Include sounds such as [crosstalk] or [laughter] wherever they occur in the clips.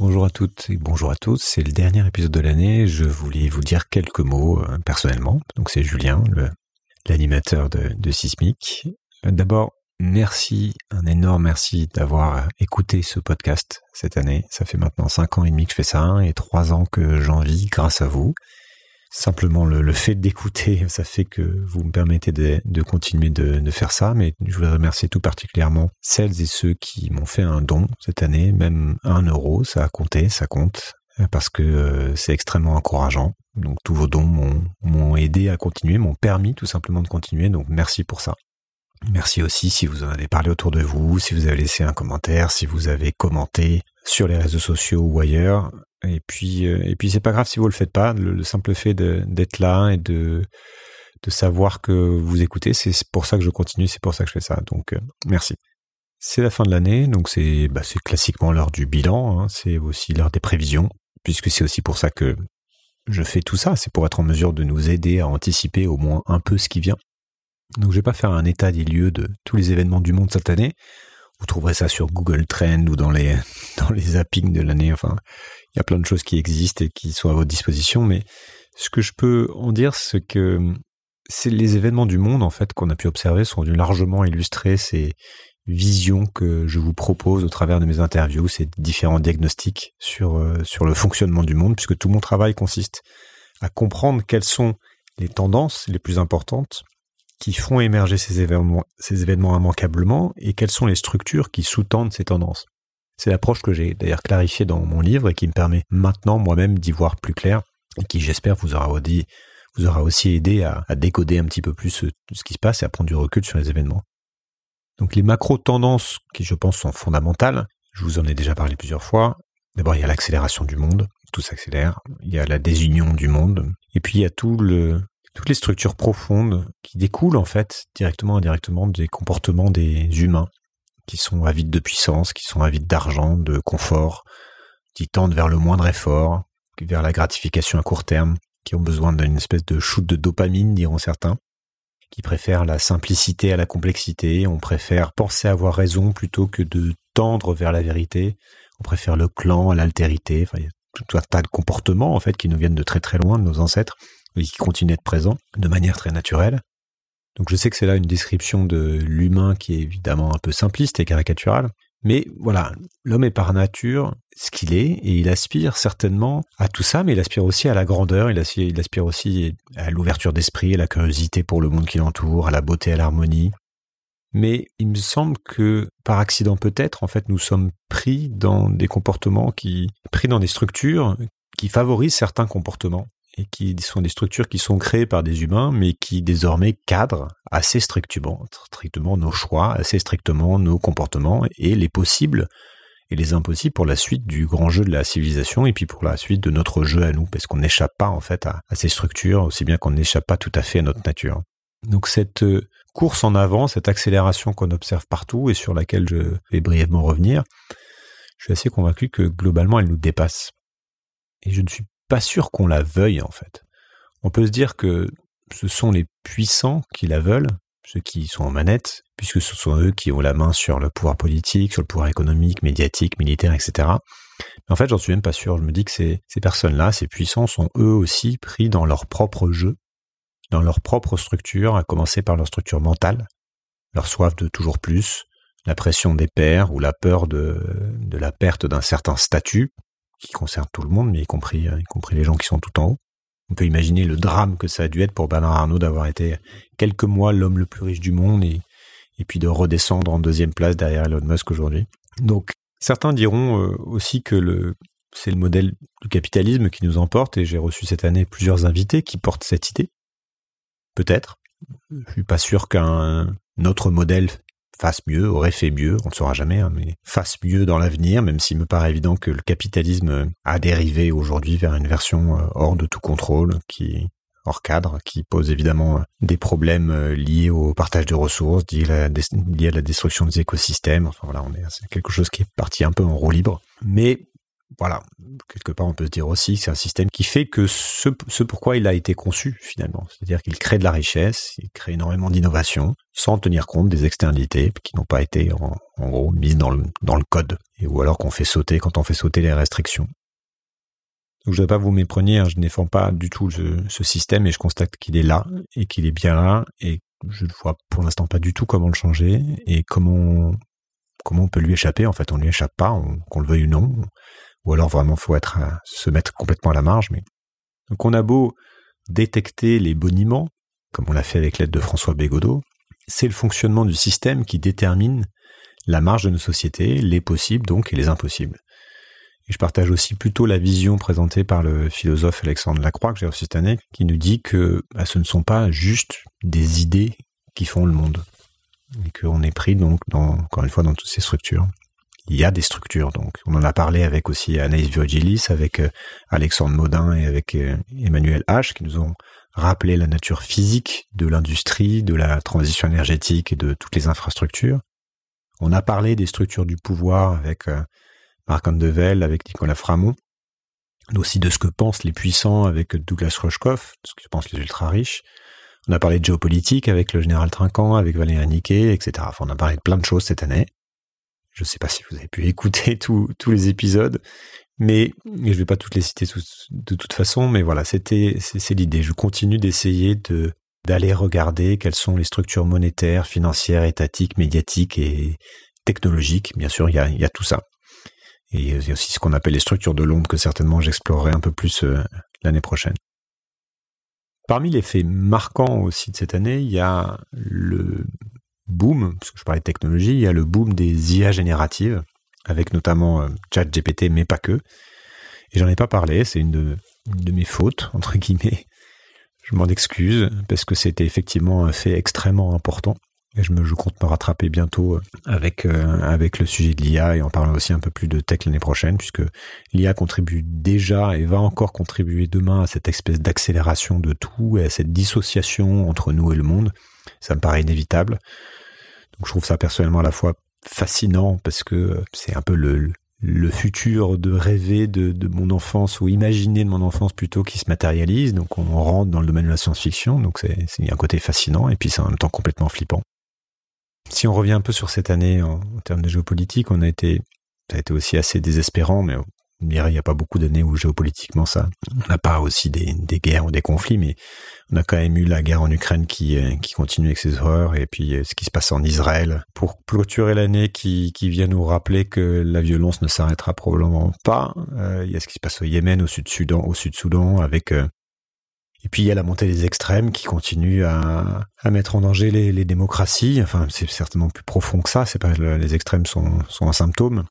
Bonjour à toutes et bonjour à tous. C'est le dernier épisode de l'année. Je voulais vous dire quelques mots euh, personnellement. Donc c'est Julien, l'animateur de, de Sismic. Euh, d'abord, merci, un énorme merci d'avoir écouté ce podcast cette année. Ça fait maintenant cinq ans et demi que je fais ça et trois ans que j'en vis grâce à vous. Simplement le, fait d'écouter, ça fait que vous me permettez de, continuer de, faire ça, mais je voudrais remercier tout particulièrement celles et ceux qui m'ont fait un don cette année, même un euro, ça a compté, ça compte, parce que euh, c'est extrêmement encourageant. Donc tous vos dons m'ont aidé à continuer, m'ont permis tout simplement de continuer, donc merci pour ça. Merci aussi si vous en avez parlé autour de vous, si vous avez laissé un commentaire, si vous avez commenté sur les réseaux sociaux ou ailleurs. Et puis, euh, et puis c'est pas grave si vous le faites pas. Le, simple fait d'être là et de de savoir que vous écoutez, c'est pour ça que je continue, c'est pour ça que je fais ça. Donc, euh, merci. C'est la fin de l'année, donc c'est bah, classiquement l'heure du bilan. Hein. c'est aussi l'heure des prévisions, puisque c'est aussi pour ça que je fais tout ça. C'est pour être en mesure de nous aider à anticiper au moins un peu ce qui vient. Donc, je vais pas faire un état des lieux de tous les événements du monde cette année. Vous trouverez ça sur Google Trend ou dans les [laughs] dans les zappings de l'année. Enfin, il y a plein de choses qui existent et qui sont à votre disposition, mais ce que je peux en dire, c'est que c'est les événements du monde en fait qu'on a pu observer sont venus largement illustrer ces visions que je vous propose au travers de mes interviews, ces différents diagnostics sur euh, sur le fonctionnement du monde, puisque tout mon travail consiste à comprendre quelles sont les tendances les plus importantes qui font émerger ces événements, immanquablement et quelles sont les structures qui sous-tendent ces tendances. C'est l'approche que j'ai d'ailleurs clarifiée dans mon livre et qui me permet maintenant moi-même d'y voir plus clair et qui j'espère vous aura aussi, aidé à, décoder un petit peu plus ce, ce qui se passe et à prendre du recul sur les événements. Donc les macro-tendances qui je pense sont fondamentales, je vous en ai déjà parlé plusieurs fois. D'abord il y a l'accélération du monde, tout s'accélère, il y a la désunion du monde, et puis il y a tout le, toutes les structures profondes qui découlent en fait directement indirectement des comportements des humains qui sont avides de puissance, qui sont avides d'argent, de confort, qui tendent vers le moindre effort, vers la gratification à court terme, qui ont besoin d'une espèce de shoot de dopamine, diront certains, qui préfèrent la simplicité à la complexité, on préfère penser avoir raison plutôt que de tendre vers la vérité, on préfère le clan à l'altérité, enfin, il y a tout un tas de comportements en fait qui nous viennent de très très loin de nos ancêtres qui continuent d'être présents de manière très naturelle. Donc je sais que c'est là une description de l'humain qui est évidemment un peu simpliste et caricaturale, mais voilà, l'homme est par nature ce qu'il est et il aspire certainement à tout ça, mais il aspire aussi à la grandeur, il aspire, il aspire aussi à l'ouverture d'esprit, à la curiosité pour le monde qui l'entoure, à la beauté, à l'harmonie. Mais il me semble que par accident peut-être, en fait, nous sommes pris dans des comportements qui, pris dans des structures qui favorisent certains comportements et qui sont des structures qui sont créées par des humains, mais qui désormais cadrent assez strictement, strictement nos choix, assez strictement nos comportements et les possibles et les impossibles pour la suite du grand jeu de la civilisation et puis pour la suite de notre jeu à nous, parce qu'on n'échappe pas en fait à, ces structures, aussi bien qu'on n'échappe pas tout à fait à notre nature. Donc cette euh, course en avant, cette accélération qu'on observe partout et sur laquelle je vais brièvement revenir, je suis assez convaincu que globalement elle nous dépasse. Et je ne suis pas sûr qu'on la veuille en fait. On peut se dire que ce sont les puissants qui la veulent, ceux qui sont en manette, puisque ce sont eux qui ont la main sur le pouvoir politique, sur le pouvoir économique, médiatique, militaire, etc. Mais en fait, j'en suis même pas sûr. Je me dis que ces, personnes-là, ces puissants, sont eux aussi pris dans leur propre jeu, dans leur propre structure, à commencer par leur structure mentale, leur soif de toujours plus, la pression des pairs ou la peur de la perte d'un certain statut, qui concerne tout le monde, mais y compris, euh, y compris les gens qui sont tout en haut. On peut imaginer le drame que ça a dû être pour Bernard Arnault d'avoir été quelques mois l'homme le plus riche du monde et, puis de redescendre en deuxième place derrière Elon Musk aujourd'hui. Donc, certains diront euh, aussi que c'est le modèle du capitalisme qui nous emporte et j'ai reçu cette année plusieurs invités qui portent cette idée. Peut-être. Je suis pas sûr qu'un autre modèle fasse mieux, aurait fait mieux, on ne saura jamais, hein, mais fasse mieux dans l'avenir, même s'il me paraît évident que le capitalisme a dérivé aujourd'hui vers une version euh, hors de tout contrôle, qui hors cadre, qui pose évidemment euh, des problèmes euh, liés au partage de ressources, liés à la, destruction des écosystèmes. Enfin voilà, on est c'est quelque chose qui est parti un peu en roue libre. Mais voilà, quelque part on peut se dire aussi que c'est un système qui fait que ce, ce pourquoi il a été conçu finalement. C'est-à-dire qu'il crée de la richesse, il crée énormément d'innovation sans tenir compte des externalités qui n'ont pas été en, gros mises dans le, code. Ou alors qu'on fait sauter quand on fait sauter les restrictions. Donc je ne vais pas vous mépreniez, hein, je ne défends pas du tout ce, système et je constate qu'il est là et qu'il est bien là et je ne vois pour l'instant pas du tout comment le changer et comment comment on peut lui échapper. En fait, on lui échappe pas, qu'on le veuille ou non ou alors vraiment faut être se mettre complètement à la marge. Mais donc on a beau détecter les boniments, comme on l'a fait avec l'aide de François Bégodeau, c'est le fonctionnement du système qui détermine la marge de nos sociétés, les possibles donc et les impossibles. Et je partage aussi plutôt la vision présentée par le philosophe Alexandre Lacroix que j'ai reçu cette année, qui nous dit que bah, ce ne sont pas juste des idées qui font le monde, et qu'on est pris donc dans, encore une fois dans toutes ces structures il y a des structures. Donc, on en a parlé avec aussi Anaïs Virgilis, avec euh, Alexandre Maudin et avec euh, Emmanuel H, qui nous ont rappelé la nature physique de l'industrie, de la transition énergétique et de toutes les infrastructures. On a parlé des structures du pouvoir avec euh, Marc Andevel, avec Nicolas Framont, aussi de ce que pensent les puissants avec Douglas Rushkoff, de ce que pensent les ultra riches. On a parlé de géopolitique avec le général Trinquant, avec Valérie Niquet, etc. On a parlé de plein de choses cette année. Je ne sais pas si vous avez pu [laughs] écouter tous les épisodes, mais je ne vais pas toutes les citer de toute façon. Mais voilà, c'était c'est l'idée. Je continue d'essayer de d'aller regarder quelles sont les structures monétaires, financières, étatiques, médiatiques et technologiques. Bien sûr, il y a, il y a tout ça. Et il y a aussi ce qu'on appelle les structures de l'ombre que certainement j'explorerai un peu plus euh, l'année prochaine. Parmi les faits marquants aussi de cette année, il y a le boom, parce que je parlais de technologie, il y a le boom des IA génératives, avec notamment euh, ChatGPT, mais pas que. Et j'en ai pas parlé, c'est une de, mes fautes, [laughs] entre guillemets. Je m'en excuse, parce que c'était effectivement un fait extrêmement important. Et je, me, compte me rattraper bientôt euh, avec, euh, avec le sujet de l'IA et en parlant aussi un peu plus de tech l'année prochaine, puisque l'IA contribue déjà et va encore contribuer demain à cette espèce d'accélération de tout et à cette dissociation entre nous et le monde. Ça me paraît inévitable. Donc je trouve ça personnellement à la fois fascinant parce que euh, c'est un peu le, le futur de rêver de, de, mon enfance ou imaginer de mon enfance plutôt qui se matérialise. Donc on rentre dans le domaine de la science-fiction. Donc c'est un côté fascinant et puis c'est en même temps complètement flippant. Si on revient un peu sur cette année en, en termes de géopolitique, on a été, ça a été aussi assez désespérant, mais il n'y a pas beaucoup d'années où géopolitiquement ça, n'a pas aussi des, guerres ou des conflits, mais on a quand même eu la guerre en Ukraine qui, euh, continue avec ses horreurs et puis euh, ce qui se passe en Israël. Pour clôturer l'année qui, vient nous rappeler que la violence ne s'arrêtera probablement pas, euh, il y a ce qui se passe au Yémen, au Sud-Soudan, au Sud-Soudan avec et puis il y a la montée des extrêmes qui continue à, mettre en danger les, démocraties. Enfin, c'est certainement plus profond que ça. C'est pas les extrêmes sont un symptôme.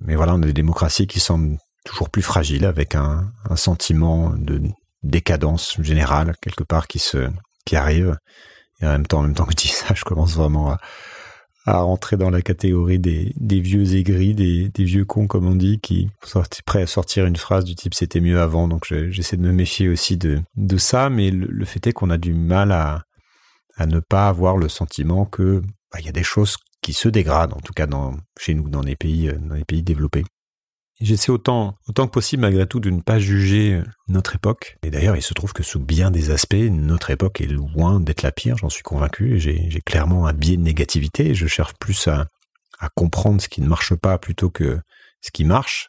Mais voilà, on a des démocraties qui semblent toujours plus fragiles, avec un, sentiment de décadence générale quelque part qui se qui arrive. Et en même temps, en même temps que je dis ça, je commence vraiment à, à rentrer dans la catégorie des, vieux aigris, des, vieux cons comme on dit, qui sont prêts à sortir une phrase du type c'était mieux avant. Donc j'essaie de me méfier aussi de, de ça, mais le, le fait est qu'on a du mal à, à ne pas avoir le sentiment que bah, il y a des choses qui se dégradent, en tout cas chez nous, dans les pays, euh, dans les développés. J'essaie autant, que possible malgré tout de ne pas juger euh, notre époque. Et d'ailleurs, il se trouve que sous bien des aspects, notre époque est loin d'être la pire, j'en suis convaincu. J'ai clairement un biais de négativité. Je cherche plus à, comprendre ce qui ne marche pas plutôt que ce qui marche.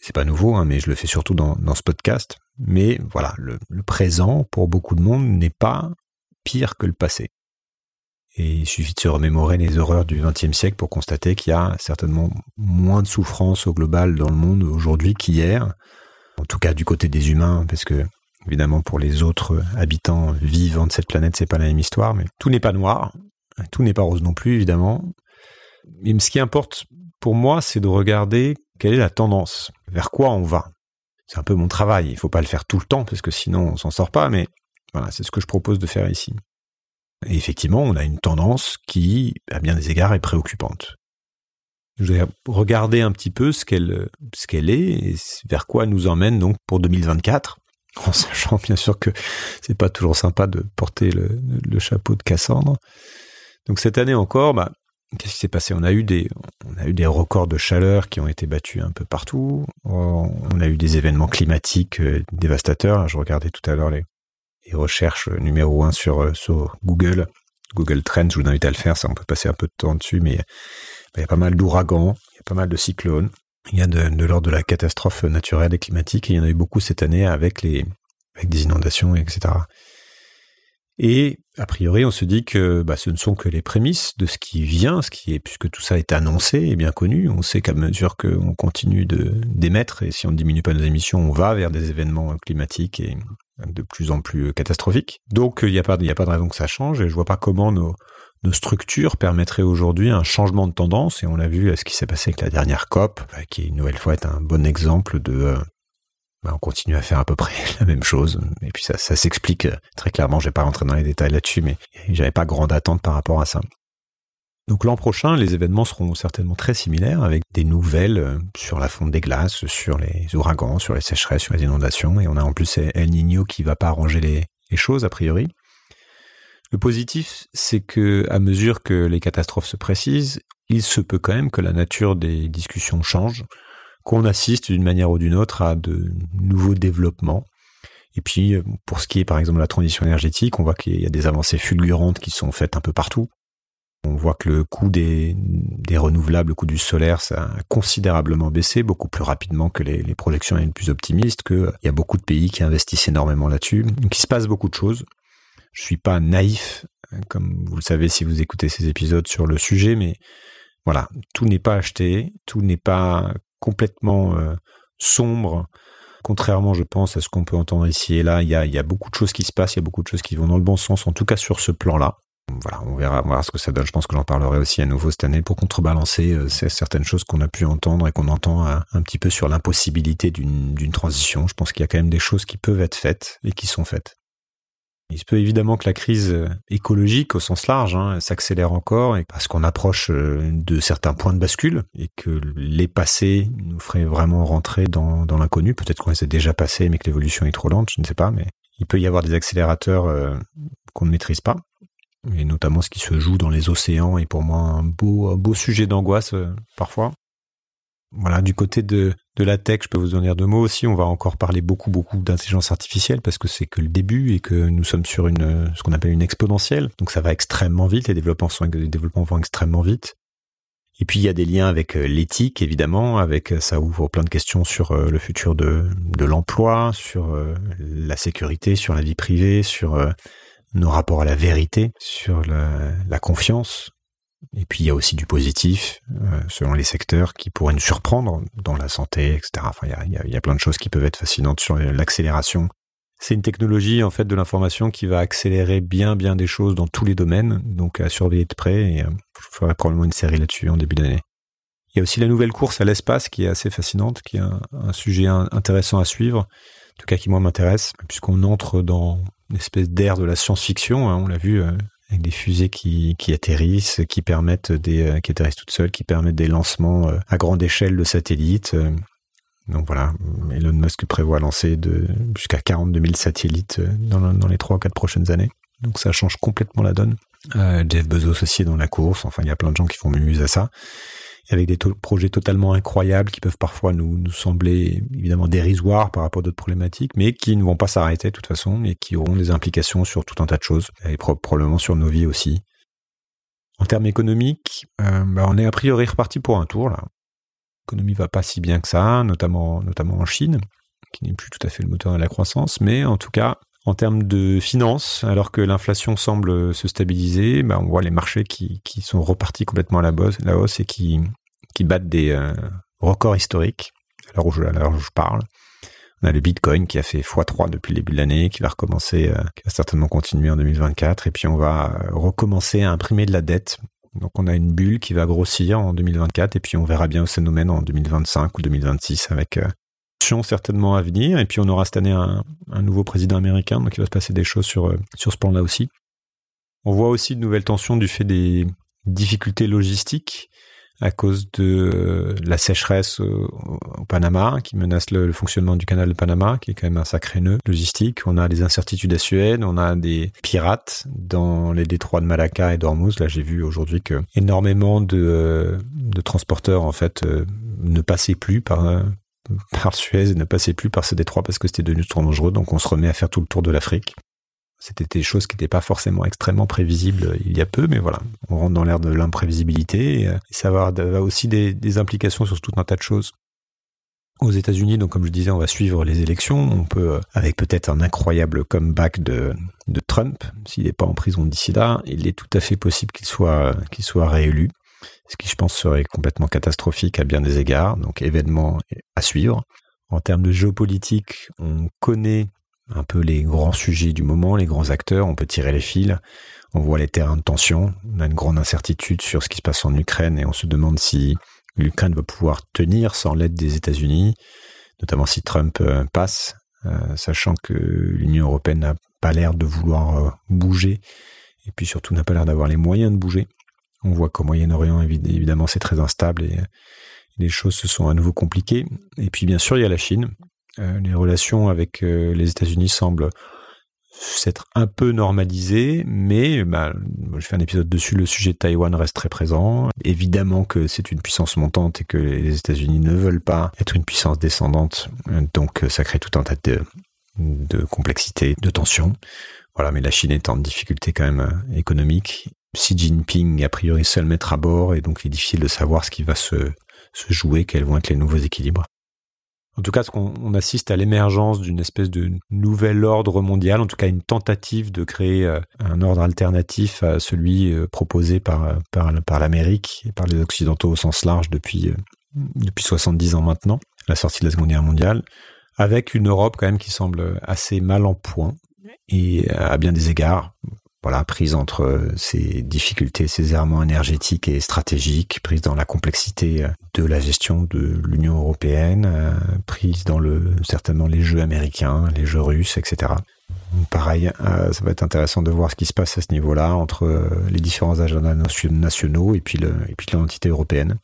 C'est pas nouveau, hein, mais je le fais surtout dans, ce podcast. Mais voilà, le présent, pour beaucoup de monde, n'est pas pire que le passé. Et il suffit de se remémorer les horreurs du XXe siècle pour constater qu'il y a certainement moins de souffrance au global dans le monde aujourd'hui qu'hier. En tout cas, du côté des humains, parce que évidemment pour les autres habitants vivants de cette planète, c'est pas la même histoire. Mais tout n'est pas noir, tout n'est pas rose non plus, évidemment. Mais ce qui importe pour moi, c'est de regarder quelle est la tendance, vers quoi on va. C'est un peu mon travail. Il faut pas le faire tout le temps parce que sinon on s'en sort pas. Mais voilà, c'est ce que je propose de faire ici. Et effectivement, on a une tendance qui, à bien des égards, est préoccupante. Je vais regarder un petit peu ce qu'elle est et vers quoi elle nous emmène donc pour 2024, [laughs] en sachant bien sûr que c'est pas toujours sympa de porter le, le chapeau de Cassandre. Donc cette année encore, bah, qu'est-ce qui s'est passé? On a eu des, on a eu des records de chaleur qui ont été battus un peu partout. On a eu des événements climatiques euh, dévastateurs. Je regardais tout à l'heure les, recherches numéro un sur, euh, sur Google, Google Trends. Je vous invite à le faire. Ça, on peut passer un peu de temps dessus, mais il y a pas mal d'ouragans, il y a pas mal de cyclones. Il y a de, l'ordre de la catastrophe naturelle et climatique, et il y en a eu beaucoup cette année avec les, avec des inondations, etc. Et a priori, on se dit que bah, ce ne sont que les prémices de ce qui vient, ce qui est puisque tout ça est annoncé et bien connu. On sait qu'à mesure qu'on continue d'émettre et si on ne diminue pas nos émissions, on va vers des événements climatiques et de plus en plus catastrophiques. Donc il n'y a pas de raison que ça change et je vois pas comment nos structures permettraient aujourd'hui un changement de tendance et on l'a vu à ce qui s'est passé avec la dernière COP, qui une nouvelle fois est un bon exemple de euh, bah, on continue à faire à peu près [laughs] la même chose. Et puis ça, ça s'explique très clairement. Je vais pas rentrer dans les détails là-dessus, mais j'avais pas grande attente par rapport à ça. Donc l'an prochain, les événements seront certainement très similaires, avec des nouvelles euh, sur la fonte des glaces, sur les ouragans, sur les sécheresses, sur les inondations. Et on a en plus El Niño qui va pas arranger les, les choses a priori. Le positif, c'est que à mesure que les catastrophes se précisent, il se peut quand même que la nature des discussions change qu'on assiste d'une manière ou d'une autre à de nouveaux développements. Et puis, euh, pour ce qui est par exemple de la transition énergétique, on voit qu'il y a des avancées fulgurantes qui sont faites un peu partout. On voit que le coût des, renouvelables, le coût du solaire, ça a considérablement baissé, beaucoup plus rapidement que les, projections les plus optimistes, qu'il y a beaucoup de pays qui investissent énormément là-dessus. Donc se passe beaucoup de choses. Je suis pas naïf, hein, comme vous le savez si vous écoutez ces épisodes sur le sujet, mais voilà, tout n'est pas acheté, tout n'est pas complètement euh, sombre. Contrairement, je pense, à ce qu'on peut entendre ici et là, il y, a, beaucoup de choses qui se passent, il y a beaucoup de choses qui vont dans le bon sens, en tout cas sur ce plan-là. Voilà, on verra, ce que ça donne. Je pense que j'en parlerai aussi à nouveau cette année pour contrebalancer euh, certaines choses qu'on a pu entendre et qu'on entend un, petit peu sur l'impossibilité d'une transition. Je pense qu'il y a quand même des choses qui peuvent être faites et qui sont faites. Il se peut évidemment que la crise euh, écologique au sens large hein, s'accélère encore parce qu'on approche euh, de certains points de bascule et que les passés nous feraient vraiment rentrer dans, l'inconnu. Peut-être qu'on s'est déjà passé mais que l'évolution est trop lente, je ne sais pas, mais il peut y avoir des accélérateurs qu'on ne maîtrise pas et notamment ce qui se joue dans les océans est pour moi un beau, un beau sujet d'angoisse parfois. Voilà, du côté de, de la tech, je peux vous en dire deux mots aussi. On va encore parler beaucoup, beaucoup d'intelligence artificielle parce que c'est que le début et que nous sommes sur une, ce qu'on appelle une exponentielle. Donc ça va extrêmement vite. Les développements sont, les développements vont extrêmement vite. Et puis il y a des liens avec euh, l'éthique évidemment, avec euh, ça ouvre plein de questions sur euh, le futur de, de l'emploi, sur la sécurité, sur la vie privée, sur nos rapports à la vérité, sur la, confiance, et puis il y a aussi du positif euh, selon les secteurs qui pourraient nous surprendre dans la santé, etc. Enfin, il y y a, plein de choses qui peuvent être fascinantes sur l'accélération. C'est une technologie en fait de l'information qui va accélérer bien bien des choses dans tous les domaines, donc à surveiller de près. Et euh, je ferai probablement une série là-dessus en début d'année. Il y a aussi la nouvelle course à l'espace qui est assez fascinante, qui est un sujet intéressant à suivre, en tout cas qui moi m'intéresse, puisqu'on entre dans une espèce d'ère de la science-fiction. Hein, on l'a vu, euh, avec des fusées qui, atterrissent, qui permettent des, euh, qui atterrissent toutes seules, qui permettent des lancements euh, à grande échelle de satellites. Donc voilà, Elon Musk prévoit lancer jusqu'à 42 000 satellites dans, les trois ou quatre prochaines années. Donc ça change complètement la donne. Jeff Bezos aussi est dans la course. Enfin, il y a plein de gens qui font mieux à ça avec des projets totalement incroyables qui peuvent parfois nous, sembler évidemment dérisoires par rapport à d'autres problématiques, mais qui ne vont pas s'arrêter de toute façon et qui auront des implications sur tout un tas de choses et probablement sur nos vies aussi. En termes économiques, euh, bah on est a priori reparti pour un tour là. L'économie va pas si bien que ça, notamment en Chine, qui n'est plus tout à fait le moteur de la croissance, mais en tout cas en termes de finances, alors que l'inflation semble se stabiliser, bah on voit les marchés qui, sont repartis complètement à la, hausse et qui, qui battent des euh, records historiques à l'heure où, je parle. On a le Bitcoin qui a fait x3 depuis le début de l'année, qui va recommencer, euh, qui va certainement continuer en 2024, et puis on va euh, recommencer à imprimer de la dette. Donc on a une bulle qui va grossir en 2024, et puis on verra bien où ça nous mène en 2025 ou 2026 avec certainement à venir. Et puis on aura cette année un, nouveau président américain, donc il va se passer des choses sur, euh, sur ce plan-là aussi. On voit aussi de nouvelles tensions du fait des difficultés logistiques à cause de euh, la sécheresse au, Panama qui menace le, fonctionnement du canal de Panama, qui est quand même un sacré nœud logistique. On a des incertitudes à Suède, on a des pirates dans les détroits de Malacca et d'Ormuz. Là, j'ai vu aujourd'hui que énormément de, euh, de transporteurs en fait ne passaient plus par par Suez et ne passaient plus par ce détroit parce que c'était devenu trop dangereux. Donc on se remet à faire tout le tour de l'Afrique. C'était des choses qui n'étaient pas forcément extrêmement prévisibles il y a peu, mais voilà, on rentre dans l'ère de l'imprévisibilité et, ça va aussi des, implications sur tout un tas de choses. Aux États-Unis, donc comme je disais, on va suivre les élections. On peut, avec peut-être un incroyable comeback de, de Trump, s'il n'est pas en prison d'ici là, il est tout à fait possible qu'il soit, qu'il soit réélu, ce qui je pense serait complètement catastrophique à bien des égards. Donc événement à suivre. En termes de géopolitique, on connaît un peu les grands sujets du moment, les grands acteurs, on peut tirer les fils, on voit les terrains de tension, on a une grande incertitude sur ce qui se passe en Ukraine et on se demande si l'Ukraine va pouvoir tenir sans l'aide des États-Unis, notamment si Trump euh, passe, euh, sachant que l'Union européenne n'a pas l'air de vouloir euh, bouger et puis surtout n'a pas l'air d'avoir les moyens de bouger. On voit qu'au Moyen-Orient, évidemment, c'est très instable et les choses se sont à nouveau compliquées. Et puis bien sûr, il y a la Chine, euh, les relations avec euh, les États-Unis semblent s'être un peu normalisées, mais bah, je fais un épisode dessus, le sujet de Taïwan reste très présent. Évidemment que c'est une puissance montante et que les États-Unis ne veulent pas être une puissance descendante, donc ça crée tout un tas de, de complexité, de tension. Voilà, mais la Chine est en difficulté quand même euh, économique. Xi Jinping, a priori, seul mettre à bord, et donc il est difficile de savoir ce qui va se, se jouer, quels vont être les nouveaux équilibres. En tout cas, ce qu'on assiste à l'émergence d'une espèce de nouvel ordre mondial, en tout cas une tentative de créer euh, un ordre alternatif à celui euh, proposé par, par, par l'Amérique et par les Occidentaux au sens large depuis, euh, depuis 70 ans maintenant, la sortie de la Seconde Guerre mondiale, avec une Europe quand même qui semble assez mal en point et à bien des égards, voilà, prise entre ces difficultés, ces errements énergétiques et stratégiques, prise dans la complexité euh, de la gestion de l'Union européenne, euh, prise dans le certainement les jeux américains, les jeux russes, etc. Pareil, euh, ça va être intéressant de voir ce qui se passe à ce niveau-là entre les différents agendas nationaux et puis le, et puis l'entité européenne.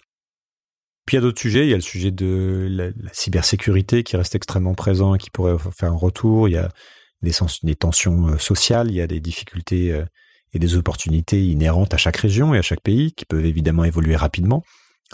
Puis il y a d'autres sujets. Il y a le sujet de la, la, cybersécurité qui reste extrêmement présent et qui pourrait faire un retour. Il y a des, tensions euh, sociales, il y a des difficultés euh, et des opportunités inhérentes à chaque région et à chaque pays qui peuvent évidemment évoluer rapidement.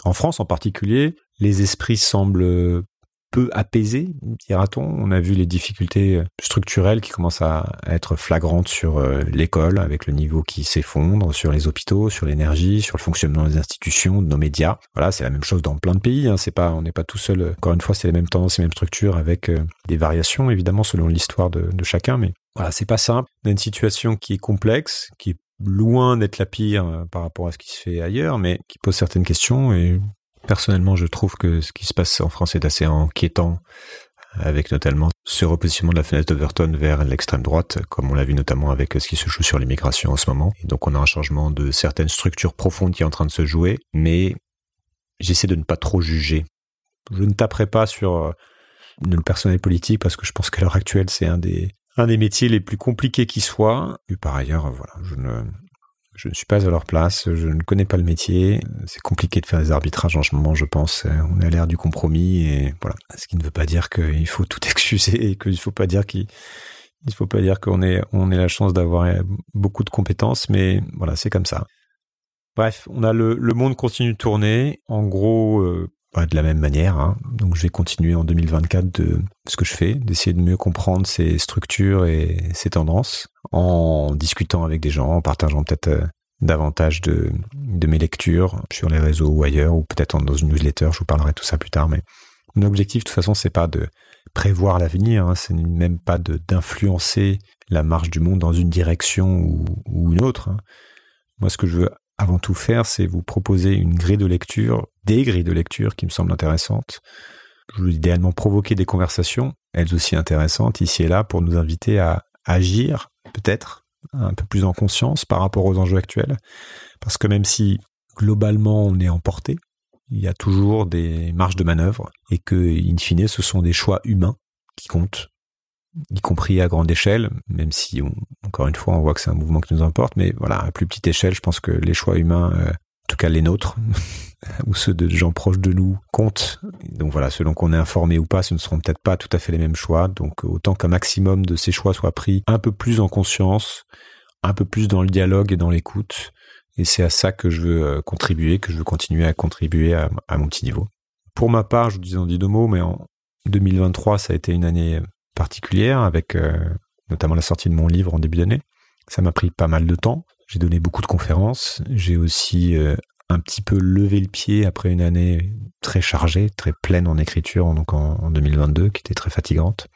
En France en particulier, les esprits semblent peu apaisé, dira-t-on. On a vu les difficultés euh, structurelles qui commencent à être flagrantes sur euh, l'école, avec le niveau qui s'effondre, sur les hôpitaux, sur l'énergie, sur le fonctionnement des institutions, de nos médias. Voilà, c'est la même chose dans plein de pays. Hein. C'est pas, on n'est pas tout seul. Encore une fois, c'est les mêmes tendances, les mêmes structures, avec euh, des variations évidemment selon l'histoire de, de chacun. Mais voilà, c'est pas simple. On a une situation qui est complexe, qui est loin d'être la pire par rapport à ce qui se fait ailleurs, mais qui pose certaines questions et Personnellement, je trouve que ce qui se passe en France est assez inquiétant, avec notamment ce repositionnement de la fenêtre d'Overton vers l'extrême droite, comme on l'a vu notamment avec ce qui se joue sur l'immigration en ce moment. Donc on a un changement de certaines structures profondes qui est en train de se jouer, mais j'essaie de ne pas trop juger. Je ne taperai pas sur euh, le personnel politique parce que je pense qu'à l'heure actuelle, c'est un des, métiers les plus compliqués qui soit. Et par ailleurs, voilà, je ne, je ne suis pas à leur place, je ne connais pas le métier. C'est compliqué de faire des arbitrages en ce moment, je pense. On est à l'ère du compromis et voilà. Ce qui ne veut pas dire qu'il faut tout [laughs] excuser et qu'il ne faut pas dire qu'il il faut pas dire qu'on est on ait la chance d'avoir beaucoup de compétences, mais voilà, c'est comme ça. Bref, on a le, le monde continue de tourner. En gros, euh, de la même manière. Hein. Donc je vais continuer en 2024 de ce que je fais, d'essayer de mieux comprendre ces structures et ces tendances en discutant avec des gens, en partageant peut-être euh, davantage de, mes lectures sur les réseaux ou ailleurs, ou peut-être dans une newsletter, je vous parlerai tout ça plus tard. Mais mon objectif, de toute façon, c'est pas de prévoir l'avenir, hein, c'est même pas d'influencer la marche du monde dans une direction ou, ou une autre. Hein. Moi, ce que je veux avant tout faire, c'est vous proposer une grille de lecture, des grilles de lecture qui me semblent intéressantes. Je veux idéalement provoquer des conversations, elles aussi intéressantes, ici et là, pour nous inviter à agir, peut-être, un peu plus en conscience par rapport aux enjeux actuels. Parce que même si globalement on est emporté, il y a toujours des marges de manœuvre et que, in fine, ce sont des choix humains qui comptent y compris à grande échelle, même si, encore une fois, on voit que c'est un mouvement qui nous importe, mais voilà, à plus petite échelle, je pense que les choix humains euh, tout cas les nôtres, [laughs] ou ceux de gens proches de nous, comptent. Donc voilà, selon qu'on est informé ou pas, ce ne seront peut-être pas tout à fait les mêmes choix. Donc autant qu'un maximum de ces choix soient pris un peu plus en conscience, un peu plus dans le dialogue et dans l'écoute. Et c'est à ça que je veux euh, contribuer, que je veux continuer à contribuer à, mon petit niveau. Pour ma part, je vous disais en dit deux mots, mais en 2023, ça a été une année particulière avec euh, notamment la sortie de mon livre en début d'année. Ça m'a pris pas mal de temps. J'ai donné beaucoup de conférences. J'ai aussi euh, un petit peu levé le pied après une année très chargée, très pleine en écriture, donc en, 2022, qui était très fatigante.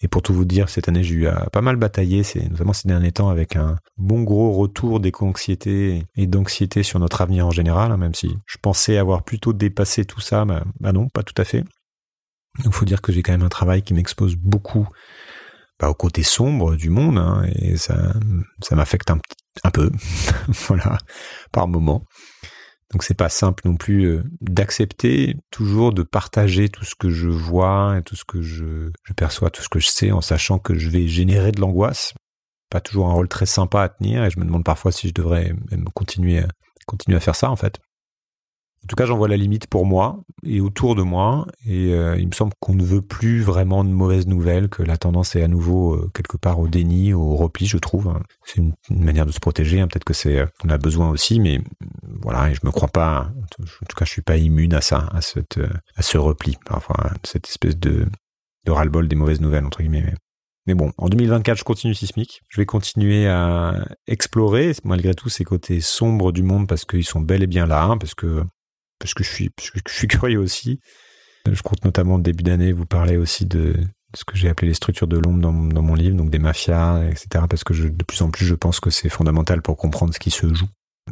Et pour tout vous dire, cette année, j'ai eu à pas mal batailler, notamment ces derniers temps, avec un bon gros retour d'éco-anxiété et d'anxiété sur notre avenir en général, hein, même si je pensais avoir plutôt dépassé tout ça, bah, bah non, pas tout à fait. Il faut dire que j'ai quand même un travail qui m'expose beaucoup bah, au côté sombre du monde, hein, et ça, ça m'affecte un, peu, [laughs] voilà, par moment. Donc c'est pas simple non plus euh, d'accepter toujours de partager tout ce que je vois et tout ce que je, perçois, tout ce que je sais, en sachant que je vais générer de l'angoisse. Pas toujours un rôle très sympa à tenir, et je me demande parfois si je devrais même continuer, continuer à faire ça en fait. En tout cas, j'en vois la limite pour moi et autour de moi. Et euh, il me semble qu'on ne veut plus vraiment de mauvaises nouvelles, que la tendance est à nouveau euh, quelque part au déni, au repli, je trouve. C'est une, manière de se protéger. Hein. Peut-être que c'est, euh, on a besoin aussi, mais voilà. Et je me crois pas. En tout cas, je suis pas immune à ça, à cette, à ce repli, parfois, cette espèce de, de ras-le-bol des mauvaises nouvelles entre guillemets. Mais bon, en 2024, je continue sismique. Je vais continuer à explorer, malgré tout, ces côtés sombres du monde parce qu'ils sont bel et bien là, hein, parce que parce que je suis, je suis [laughs] curieux aussi. Je compte notamment début d'année vous parler aussi de, ce que j'ai appelé les structures de l'ombre dans, mon livre, donc des mafias, etc. Parce que de plus en plus, je pense que c'est fondamental pour comprendre ce qui se joue.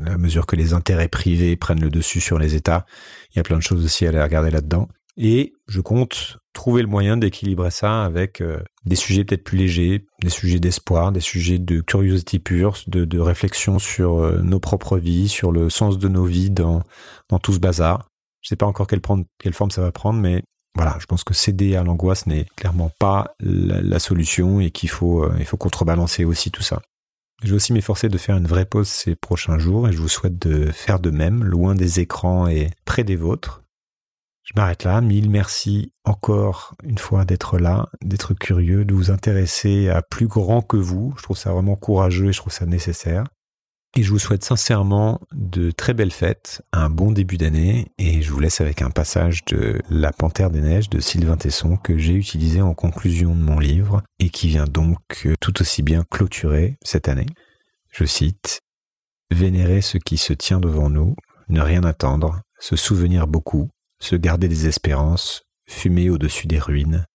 À mesure que les intérêts privés prennent le dessus sur les États, il y a plein de choses aussi à aller regarder là-dedans. Et je compte trouver le moyen d'équilibrer ça avec euh, des sujets peut-être plus légers, des sujets d'espoir, des sujets de curiosité pure, de, réflexion sur euh, nos propres vies, sur le sens de nos vies dans, tout ce bazar. Je sais pas encore quelle, forme ça va prendre, mais voilà, je pense que céder à l'angoisse n'est clairement pas la, solution et qu'il faut, euh, faut contrebalancer aussi tout ça. Je vais aussi m'efforcer de faire une vraie pause ces prochains jours et je vous souhaite de faire de même, loin des écrans et près des vôtres. Je m'arrête là. Mille merci encore une fois d'être là, d'être curieux, de vous intéresser à plus grand que vous. Je trouve ça vraiment courageux et je trouve ça nécessaire. Et je vous souhaite sincèrement de très belles fêtes, un bon début d'année et je vous laisse avec un passage de La Panthère des Neiges de Sylvain Tesson que j'ai utilisé en conclusion de mon livre et qui vient donc tout aussi bien clôturer cette année. Je cite Vénérer ce qui se tient devant nous, ne rien attendre, se souvenir beaucoup, se garder des espérances, fumer au-dessus des ruines,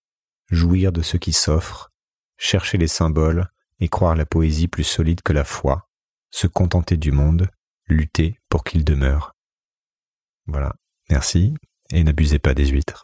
jouir de ce qui s'offre, chercher les symboles et croire la poésie plus solide que la foi, se contenter du monde, lutter pour qu'il demeure. Voilà, merci, et n'abusez pas des huîtres.